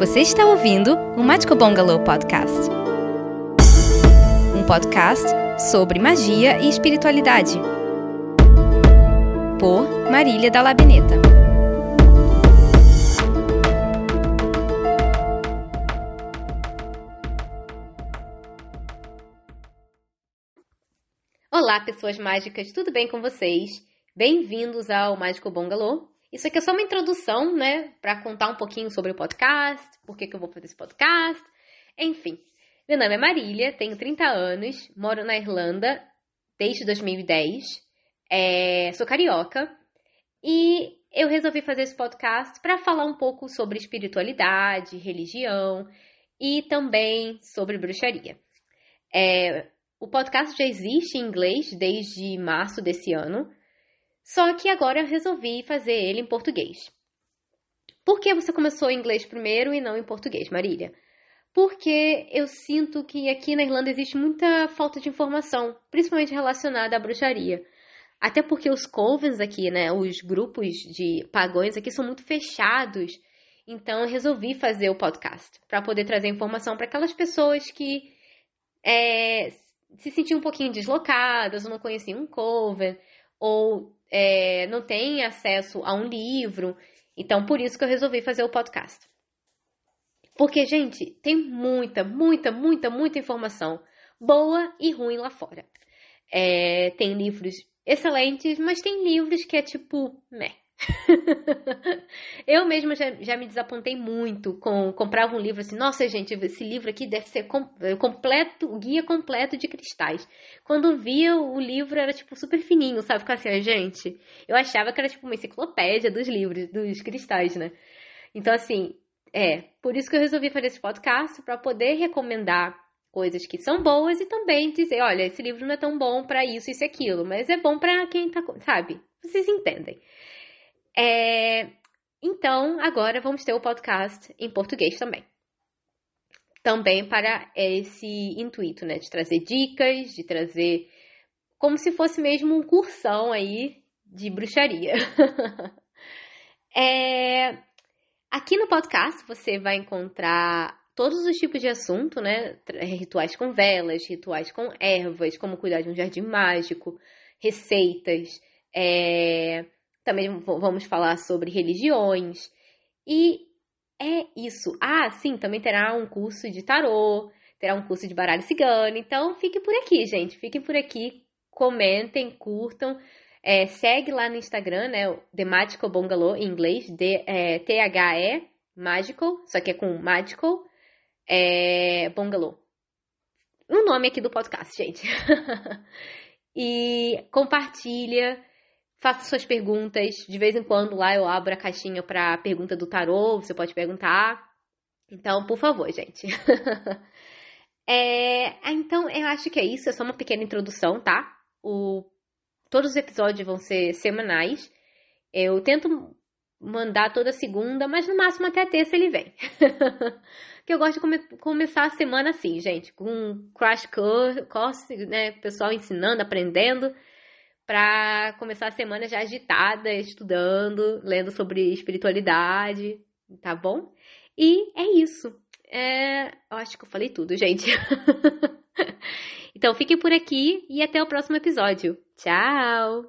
Você está ouvindo o Mágico Bungalow Podcast. Um podcast sobre magia e espiritualidade. Por Marília da Labineta. Olá, pessoas mágicas, tudo bem com vocês? Bem-vindos ao Mágico Bungalow. Isso aqui é só uma introdução, né, para contar um pouquinho sobre o podcast, por que, que eu vou fazer esse podcast, enfim. Meu nome é Marília, tenho 30 anos, moro na Irlanda desde 2010, é, sou carioca e eu resolvi fazer esse podcast para falar um pouco sobre espiritualidade, religião e também sobre bruxaria. É, o podcast já existe em inglês desde março desse ano, só que agora eu resolvi fazer ele em português. Por que você começou em inglês primeiro e não em português, Marília? Porque eu sinto que aqui na Irlanda existe muita falta de informação, principalmente relacionada à bruxaria. Até porque os covens aqui, né, os grupos de pagões aqui são muito fechados. Então eu resolvi fazer o podcast para poder trazer informação para aquelas pessoas que é, se sentiam um pouquinho deslocadas, ou não conheciam um coven, ou é, não tem acesso a um livro. Então, por isso que eu resolvi fazer o podcast. Porque, gente, tem muita, muita, muita, muita informação boa e ruim lá fora. É, tem livros excelentes, mas tem livros que é tipo, meh. eu mesma já, já, me desapontei muito com comprava um livro assim, nossa gente, esse livro aqui deve ser com, completo, guia completo de cristais. Quando via o livro era tipo super fininho, sabe? Ficava assim, gente, eu achava que era tipo uma enciclopédia dos livros, dos cristais, né? Então assim, é, por isso que eu resolvi fazer esse podcast para poder recomendar coisas que são boas e também dizer, olha, esse livro não é tão bom para isso, isso e aquilo, mas é bom para quem tá, sabe? Vocês entendem. É, então, agora vamos ter o podcast em português também. Também para esse intuito, né? De trazer dicas, de trazer como se fosse mesmo um cursão aí de bruxaria. é, aqui no podcast você vai encontrar todos os tipos de assunto, né? Rituais com velas, rituais com ervas, como cuidar de um jardim mágico, receitas, é, também vamos falar sobre religiões. E é isso. Ah, sim, também terá um curso de tarô, terá um curso de baralho cigano. Então, fique por aqui, gente. Fiquem por aqui, comentem, curtam. É, segue lá no Instagram, né? The Magical Bungalow, em inglês, é, T-H-E, Magical, só que é com Magical é, Bungalow. O nome aqui do podcast, gente. e compartilha Faça suas perguntas. De vez em quando lá eu abro a caixinha para pergunta do tarô, você pode perguntar. Então, por favor, gente. é, então, eu acho que é isso. É só uma pequena introdução, tá? O, todos os episódios vão ser semanais. Eu tento mandar toda segunda, mas no máximo até terça ele vem. que eu gosto de come começar a semana assim, gente, com crash course, né? Pessoal ensinando, aprendendo para começar a semana já agitada, estudando, lendo sobre espiritualidade, tá bom? E é isso. É, eu acho que eu falei tudo, gente. então fiquem por aqui e até o próximo episódio. Tchau!